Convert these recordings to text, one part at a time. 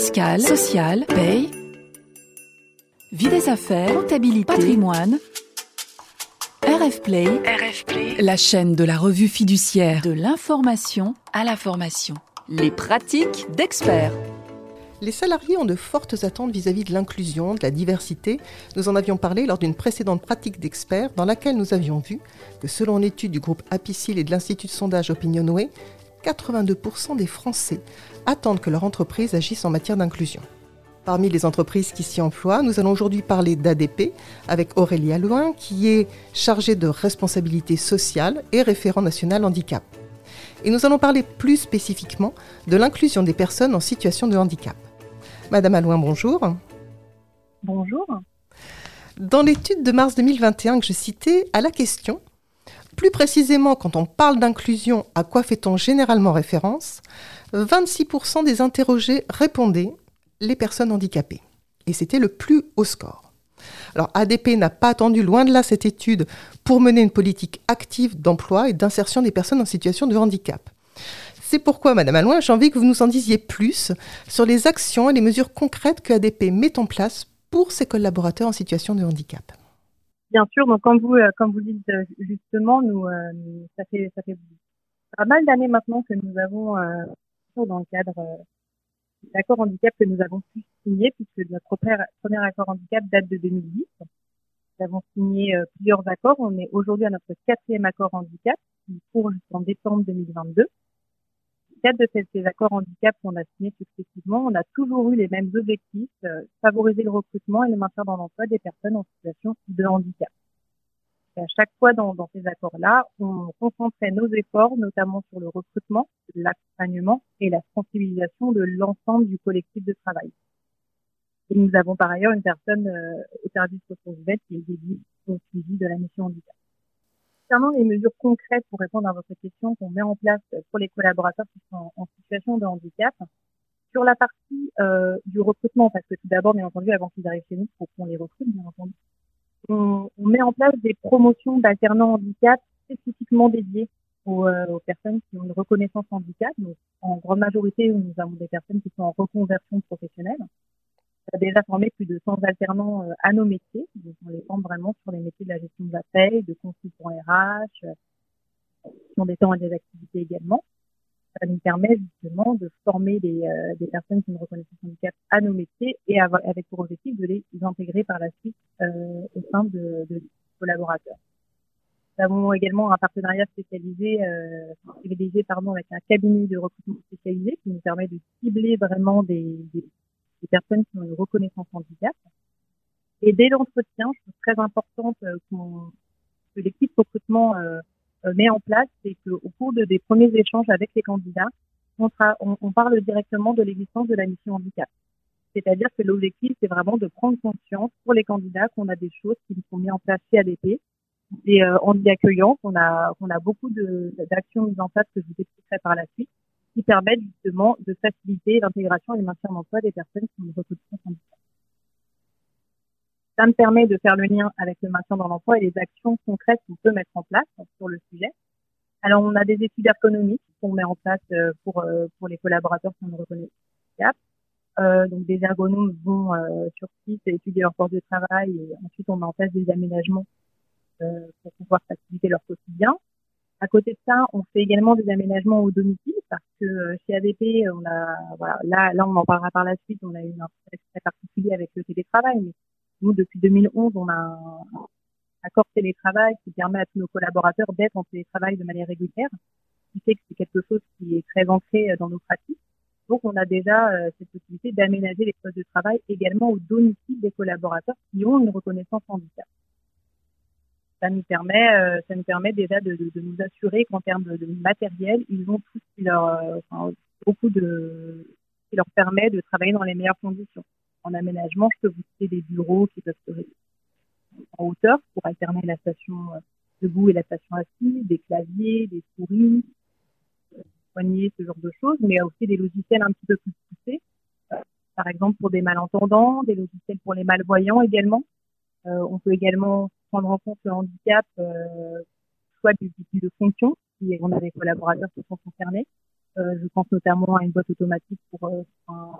fiscale, sociale, paye, vie des affaires, comptabilité, patrimoine. RF Play, RF Play, la chaîne de la revue fiduciaire de l'information à la formation. Les pratiques d'experts. Les salariés ont de fortes attentes vis-à-vis de l'inclusion, de la diversité. Nous en avions parlé lors d'une précédente pratique d'experts dans laquelle nous avions vu que selon une étude du groupe Apicil et de l'Institut de sondage Opinionway, 82% des Français attendent que leur entreprise agisse en matière d'inclusion. Parmi les entreprises qui s'y emploient, nous allons aujourd'hui parler d'ADP avec Aurélie Allouin, qui est chargée de responsabilité sociale et référent national handicap. Et nous allons parler plus spécifiquement de l'inclusion des personnes en situation de handicap. Madame Allouin, bonjour. Bonjour. Dans l'étude de mars 2021 que je citais, à la question plus précisément, quand on parle d'inclusion, à quoi fait-on généralement référence? 26% des interrogés répondaient les personnes handicapées. Et c'était le plus haut score. Alors ADP n'a pas attendu loin de là cette étude pour mener une politique active d'emploi et d'insertion des personnes en situation de handicap. C'est pourquoi, Madame Alouin, j'ai envie que vous nous en disiez plus sur les actions et les mesures concrètes que ADP met en place pour ses collaborateurs en situation de handicap. Bien sûr, donc comme vous, euh, comme vous dites euh, justement, nous, euh, ça fait ça fait pas mal d'années maintenant que nous avons dans le cadre l'accord handicap que nous avons pu signer, puisque notre premier, accord handicap date de 2010. Nous avons signé plusieurs accords. On est aujourd'hui à notre quatrième accord handicap, qui court jusqu'en décembre 2022. Dans cadre de ces, accords handicap qu'on a signés successivement, on a toujours eu les mêmes objectifs, euh, favoriser le recrutement et le maintien dans l'emploi des personnes en situation de handicap à chaque fois dans, ces accords-là, on concentrait nos efforts notamment sur le recrutement, l'accompagnement et la sensibilisation de l'ensemble du collectif de travail. Et nous avons par ailleurs une personne euh, au service ressources humaines qui est dédiée au suivi de la mission handicap. Concernant les mesures concrètes pour répondre à votre question qu'on met en place pour les collaborateurs qui sont en, situation de handicap, sur la partie euh, du recrutement, parce que tout d'abord, bien entendu, avant qu'ils arrivent chez nous, faut qu'on les recrute, bien entendu, on, met en place des promotions d'alternants handicap spécifiquement dédiées euh, aux, personnes qui ont une reconnaissance handicap. Donc, en grande majorité, nous avons des personnes qui sont en reconversion professionnelle. A déjà formé plus de 100 alternants euh, à nos métiers. Donc, on les forme vraiment sur les métiers de la gestion de la paie, de consultant RH, euh, des temps et des activités également ça nous permet justement de former des, euh, des personnes qui ont une reconnaissance handicap à nos métiers et avec pour objectif de les intégrer par la suite euh, au sein de, de collaborateurs. Nous avons également un partenariat spécialisé, euh, privilégié pardon, avec un cabinet de recrutement spécialisé qui nous permet de cibler vraiment des, des, des personnes qui ont une reconnaissance handicap. Et dès l'entretien, je trouve très importante que l'équipe recrutement euh, euh, met en place, c'est qu'au cours de, des premiers échanges avec les candidats, on, parle directement de l'existence de la mission handicap. C'est-à-dire que l'objectif, c'est vraiment de prendre conscience pour les candidats qu'on a des choses qui sont mises en place chez ADP. Et euh, en y accueillant, qu'on a beaucoup d'actions mises en place que je vous expliquerai par la suite, qui permettent justement de faciliter l'intégration et le maintien d'emploi des personnes qui ont une reconnaissance handicap. Ça me permet de faire le lien avec le maintien dans l'emploi et les actions concrètes qu'on peut mettre en place sur le sujet. Alors, on a des études ergonomiques qu'on met en place euh, pour, euh, pour les collaborateurs qui ont reconnaissent euh, donc, des ergonomes vont euh, sur site étudier leur force de travail et ensuite on met en place des aménagements euh, pour pouvoir faciliter leur quotidien. À côté de ça, on fait également des aménagements au domicile parce que chez ADP, on a, voilà, là, là, on en parlera par la suite. On a eu un très particulier avec le télétravail, mais nous, depuis 2011, on a un accord télétravail qui permet à tous nos collaborateurs d'être en télétravail de manière régulière, qui fait que c'est quelque chose qui est très ancré euh, dans nos pratiques. Donc, on a déjà euh, cette possibilité d'aménager les postes de travail également au domicile des collaborateurs qui ont une reconnaissance handicap. Ça nous permet, euh, ça nous permet déjà de, nous assurer qu'en termes de, matériel, ils ont tout beaucoup de, qui leur permet de travailler dans les meilleures conditions en aménagement, je peux vous citer des bureaux qui peuvent se en hauteur pour alterner la station euh, debout et la station assise, des claviers, des souris, euh, poignées, ce genre de choses, mais aussi des logiciels un petit peu plus poussés, euh, par exemple pour des malentendants, des logiciels pour les malvoyants également. on peut également prendre en compte le handicap, soit du type de fonction, si on a des collaborateurs qui sont concernés, je pense notamment à une boîte automatique pour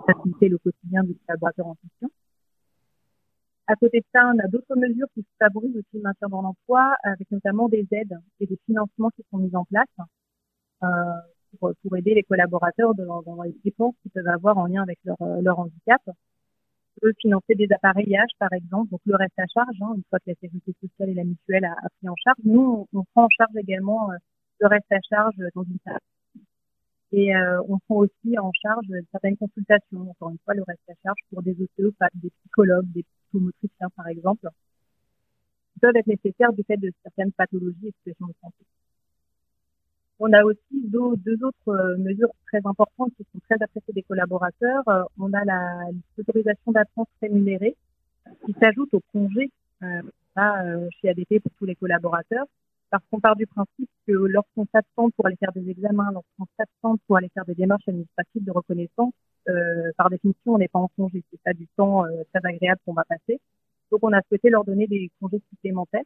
faciliter le quotidien du collaborateur en question. À côté de ça, on a d'autres mesures qui favorisent aussi le maintien dans l'emploi, avec notamment des aides et des financements qui sont mis en place euh, pour, aider les collaborateurs dans, les dépenses qu'ils peuvent avoir en lien avec leur handicap. Peut financer des appareillages, par exemple, donc le reste à charge, hein, une fois que la sécurité sociale et la mutuelle a, pris en charge. Nous, on, prend en charge également euh, le reste à charge dans une salle. Et euh, on prend aussi en charge certaines consultations, encore une fois, le reste à charge pour des ostéopathes, des psychologues, des psychomotriciens, par exemple, qui peuvent être nécessaires du fait de certaines pathologies et situations de santé. On a aussi deux, autres euh, mesures très importantes qui sont très appréciées des collaborateurs. Euh, on a l'autorisation d'absence rémunérée qui s'ajoute au congé euh, chez ADP pour tous les collaborateurs parce qu'on part du principe que lorsqu'on s'absente pour aller faire des examens, lorsqu'on s'absente pour aller faire des démarches administratives de reconnaissance, par définition, on n'est pas en congé. C'est pas du temps très agréable qu'on va passer. Donc, on a souhaité leur donner des congés supplémentaires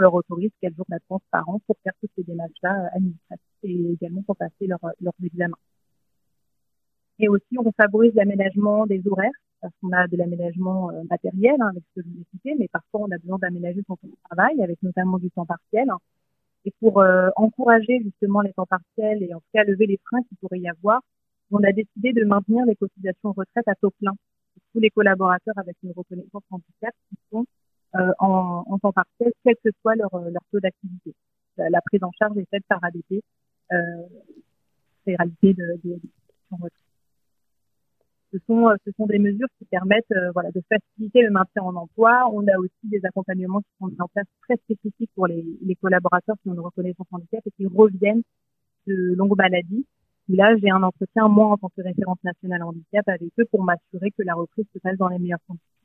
leur autoriser quelques jours d'absence par an pour faire toutes ces démarches-là euh, administratives et également pour passer leur, leurs examens. Et aussi, on favorise l'aménagement des horaires parce qu'on a de l'aménagement euh, matériel hein, avec ce que vous ai cité, mais parfois on a besoin d'aménager son temps de travail avec notamment du temps partiel. Et pour euh, encourager justement les temps partiels et en tout cas lever les freins qu'il pourrait y avoir, on a décidé de maintenir les cotisations retraite à taux plein pour tous les collaborateurs avec une reconnaissance handicap qui sont euh, en, en, temps partiel, quel que soit leur, leur taux d'activité. La, prise en charge est faite par ADP, euh, réalité de, de, de retraite ce sont, euh, ce sont des mesures qui permettent euh, de faciliter le maintien en emploi. On a aussi des accompagnements qui sont mis en place très spécifiques pour les collaborateurs qui ont une reconnaissance handicap et qui reviennent de longues maladies. là, j'ai un entretien, moi, en tant que référence nationale handicap, avec eux pour m'assurer que la reprise se passe dans les meilleures conditions.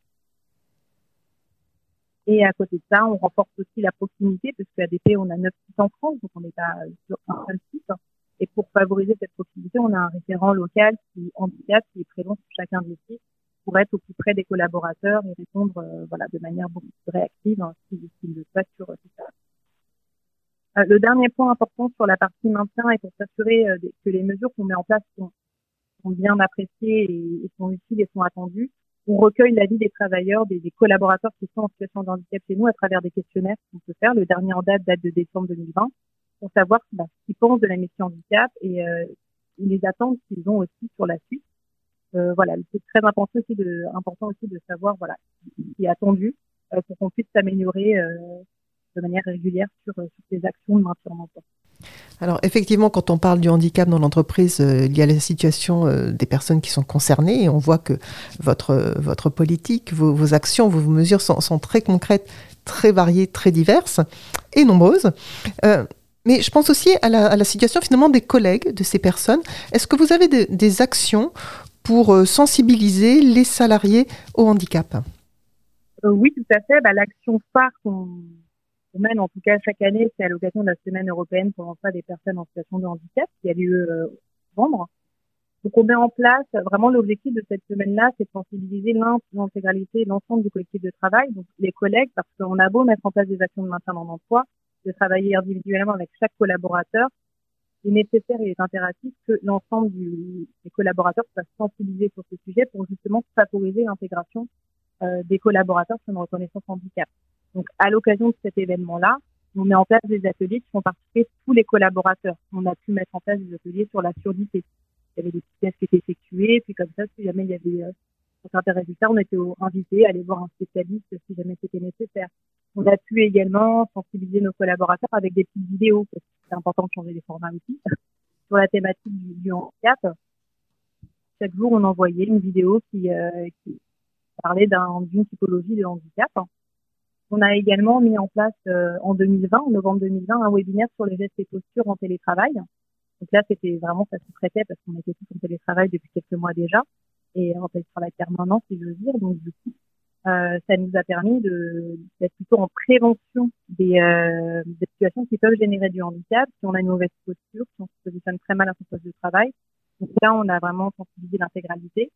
Et à côté de ça, on renforce aussi la proximité, parce qu'à DP, on a 9 sites en France, donc on n'est pas sur un seul site. Et pour favoriser cette proximité, on a un référent local qui handicap, qui est présent sur chacun des sites pour être au plus près des collaborateurs et répondre euh, voilà, de manière beaucoup plus réactive hein, s'ils si, le souhaitent sur ça. Euh, le dernier point important sur la partie maintien est pour s'assurer euh, que les mesures qu'on met en place sont, bien appréciées et, sont utiles et sont attendues. On recueille l'avis des travailleurs, des, des, collaborateurs qui sont en situation de handicap chez nous à travers des questionnaires qu'on peut faire. Le dernier en date date de décembre 2020 pour savoir bah, ce qu'ils pensent de la mission handicap et euh, les attentes qu'ils ont aussi sur la suite. Euh, voilà, c'est très important aussi de important aussi de savoir voilà ce qui est attendu euh, pour qu'on puisse s'améliorer euh, de manière régulière sur sur ces actions de maintien en emploi. Alors effectivement, quand on parle du handicap dans l'entreprise, euh, il y a la situation euh, des personnes qui sont concernées et on voit que votre, votre politique, vos, actions, vos, mesures sont, très concrètes, très variées, très diverses et nombreuses. Euh, mais je pense aussi à la, situation finalement des collègues de ces personnes. Est-ce que vous avez de, des actions pour euh, sensibiliser les salariés au handicap? Euh, Oui, tout à fait. Bah, L'action phare qu'on mène en tout cas chaque année, c'est à l'occasion de la Semaine européenne pour l'emploi des personnes en situation de handicap qui a lieu euh, novembre. Donc on met en place vraiment l'objectif de cette semaine-là, c'est de sensibiliser l'intégralité, l'ensemble du collectif de travail, donc les collègues, parce qu'on a beau mettre en place des actions de maintien dans l'emploi, de travailler individuellement avec chaque collaborateur, il est nécessaire et est impératif que l'ensemble des collaborateurs soient sensibilisés sur ce sujet pour justement favoriser l'intégration euh, des collaborateurs sur une reconnaissance handicap. Donc, à l'occasion de cet événement-là, on met en place des ateliers qui font participer tous les collaborateurs. On a pu mettre en place des ateliers sur la surdité. Il y avait des petits tests qui étaient effectués, puis comme ça, si jamais il y avait euh, certains résultats, on était invités à aller voir un spécialiste si jamais c'était nécessaire. On a pu également sensibiliser nos collaborateurs avec des petites vidéos, parce que c'est important de changer les formats aussi, sur la thématique du, handicap. Chaque jour, on envoyait une vidéo qui, euh, qui parlait d'une typologie de handicap. On a également mis en place euh, en 2020, en novembre 2020, un webinaire sur les gestes et postures en télétravail. Donc là, c'était vraiment, ça se traitait parce qu'on était tous en télétravail depuis quelques mois déjà et en télétravail permanent, si je veux dire. Donc du coup, euh, ça nous a permis d'être plutôt en prévention des, euh, des, situations qui peuvent générer du handicap, si on a une mauvaise posture, si on se positionne très mal à son poste de travail. Donc là, on a vraiment sensibilisé l'intégralité.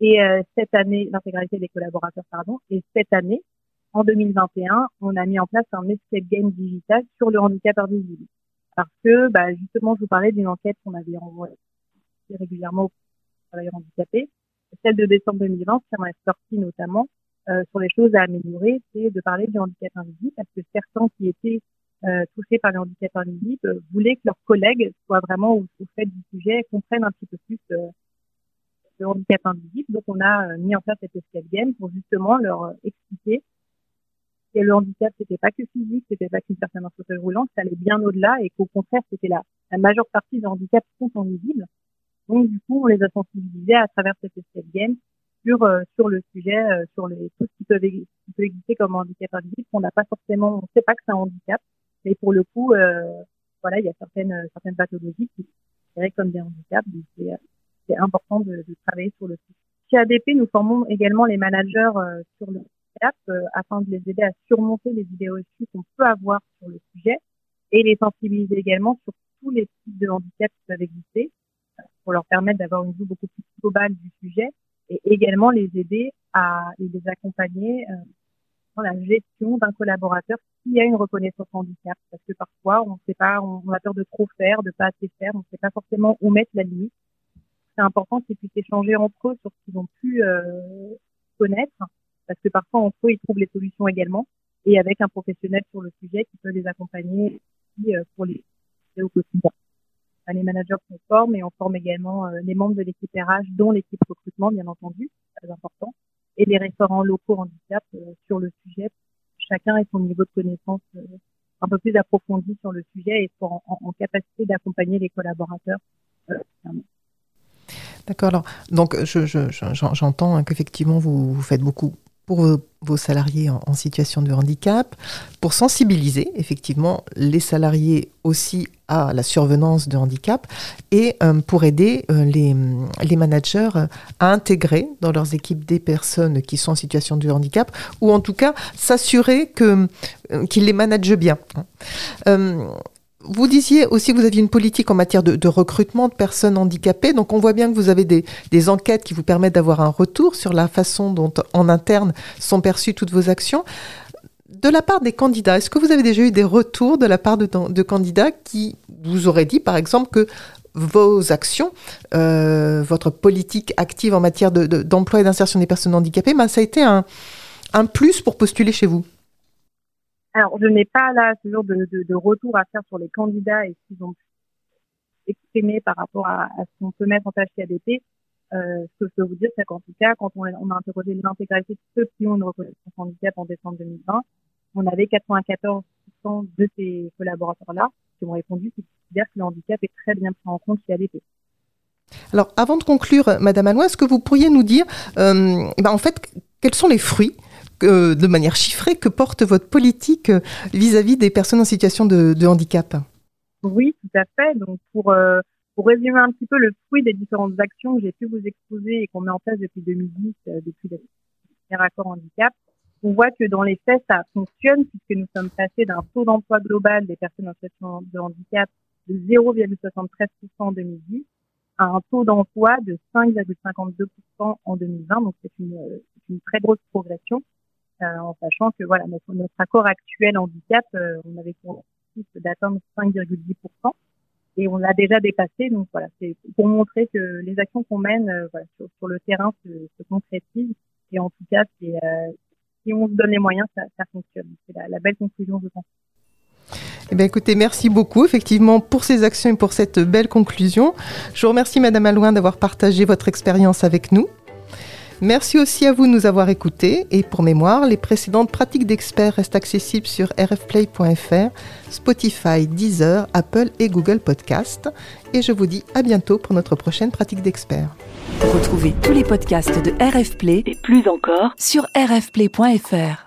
Et euh, cette année, l'intégralité des collaborateurs, pardon. Et cette année, en 2021, on a mis en place un escape game digital sur le handicap invisible. parce que bah, justement, je vous parlais d'une enquête qu'on avait envoyée régulièrement aux travailleurs handicapés. Celle de décembre 2020, qui en est sortie notamment euh, sur les choses à améliorer, c'est de parler du handicap invisible, parce que certains qui étaient euh, touchés par le handicap invisible voulaient que leurs collègues soient vraiment au, fait du sujet, comprennent un petit peu plus euh, le handicap invisible. Donc, on a euh, mis en place cette escape game pour justement leur euh, expliquer que le handicap, c'était pas que physique, c'était pas qu'une personne en fauteuil roulant, ça allait bien au-delà et qu'au contraire, c'était la, la majeure partie des handicaps sont invisibles. Donc, du coup, on les a sensibilisés à travers cette escape game sur euh, sur le sujet, sur les tout ce qui peut, qui peut exister comme handicap invisible, qu'on n'a pas forcément, on sait pas que c'est un handicap, mais pour le coup, voilà, il y a certaines certaines pathologies qui sont comme des handicaps. Donc, c'est important de, de, travailler sur le sujet. Chez ADP, nous formons également les managers euh, sur le euh, afin de les aider à surmonter les idées reçues qu'on peut avoir sur le sujet et les sensibiliser également sur tous les types de handicap qui peuvent exister euh, pour leur permettre d'avoir une vue beaucoup plus globale du sujet et également les aider à les accompagner dans la gestion d'un collaborateur qui a une reconnaissance handicap. Parce que parfois on sait pas on a peur de trop faire de pas assez faire on sait pas forcément où mettre la limite. C'est important qu'ils puissent échanger entre eux sur ce qu'ils ont pu euh, connaître, parce que parfois entre eux ils trouvent les solutions également, et avec un professionnel sur le sujet qui peut les accompagner euh, pour les au quotidien. Les managers qu'on forme et on forme également euh, les membres de l'équipe RH, dont l'équipe recrutement bien entendu, très important, et les référents locaux handicap sur le sujet. Chacun ait son niveau de connaissance un peu plus approfondi sur le sujet et soit en, capacité d'accompagner les collaborateurs. D'accord. Alors, donc, j'entends qu'effectivement, vous, faites beaucoup pour vos, salariés en, situation de handicap, pour sensibiliser effectivement les salariés aussi à la survenance de handicap et euh, pour aider euh, les, managers à intégrer dans leurs équipes des personnes qui sont en situation de handicap ou en tout cas s'assurer euh, qu'ils les managent bien. Vous disiez aussi que vous aviez une politique en matière de, recrutement de personnes handicapées. Donc on voit bien que vous avez des, enquêtes qui vous permettent d'avoir un retour sur la façon dont en interne sont perçues toutes vos actions. De la part des candidats, est-ce que vous avez déjà eu des retours de la part de, candidats qui vous auraient dit par exemple que vos actions, euh, votre politique active en matière d'emploi et d'insertion des personnes handicapées, ben, ça a été un plus pour postuler chez vous? Alors, je n'ai pas là ce genre de, retour à faire sur les candidats et ce qu'ils ont exprimé par rapport à, ce qu'on peut mettre en place chez ADP. Euh, ce que je peux vous dire, c'est qu'en tout cas, quand on, a interrogé l'intégralité de ceux qui ont une reconnaissance handicap en décembre 2020, on avait 94% de ces collaborateurs-là qui ont répondu qu'ils considèrent que le handicap est très bien pris en compte chez ADP. Alors, avant de conclure, Madame Allois, est-ce que vous pourriez nous dire, euh, ben en fait, quels sont les fruits de manière chiffrée, que porte votre politique euh, vis-à-vis des personnes en situation de, handicap? Oui, tout à fait. Donc pour euh, pour résumer un petit peu le fruit des différentes actions que j'ai pu vous exposer et qu'on met en place depuis 2010, euh, depuis le premier accord handicap, on voit que dans les faits, ça fonctionne puisque nous sommes passés d'un taux d'emploi global des personnes en situation de handicap de 0,73% en 2010 à un taux d'emploi de 5,52% en 2020. Donc c'est une, une très grosse progression. Euh, en sachant que voilà notre, accord actuel handicap, euh, on avait pour d'atteindre 5,10% et on l'a déjà dépassé. Donc voilà, c'est pour montrer que les actions qu'on mène euh, sur, le terrain se, se, concrétisent et en tout cas, si on se donne les moyens, ça, fonctionne. C'est la, la, belle conclusion, je pense. Eh bien, écoutez, merci beaucoup effectivement pour ces actions et pour cette belle conclusion. Je vous remercie Madame Alouin d'avoir partagé votre expérience avec nous. Merci aussi à vous de nous avoir écoutés. Et pour mémoire, les précédentes pratiques d'experts restent accessibles sur rfplay.fr, Spotify, Deezer, Apple et Google Podcast. Et je vous dis à bientôt pour notre prochaine pratique d'experts. Retrouvez tous les podcasts de RFplay et plus encore sur rfplay.fr.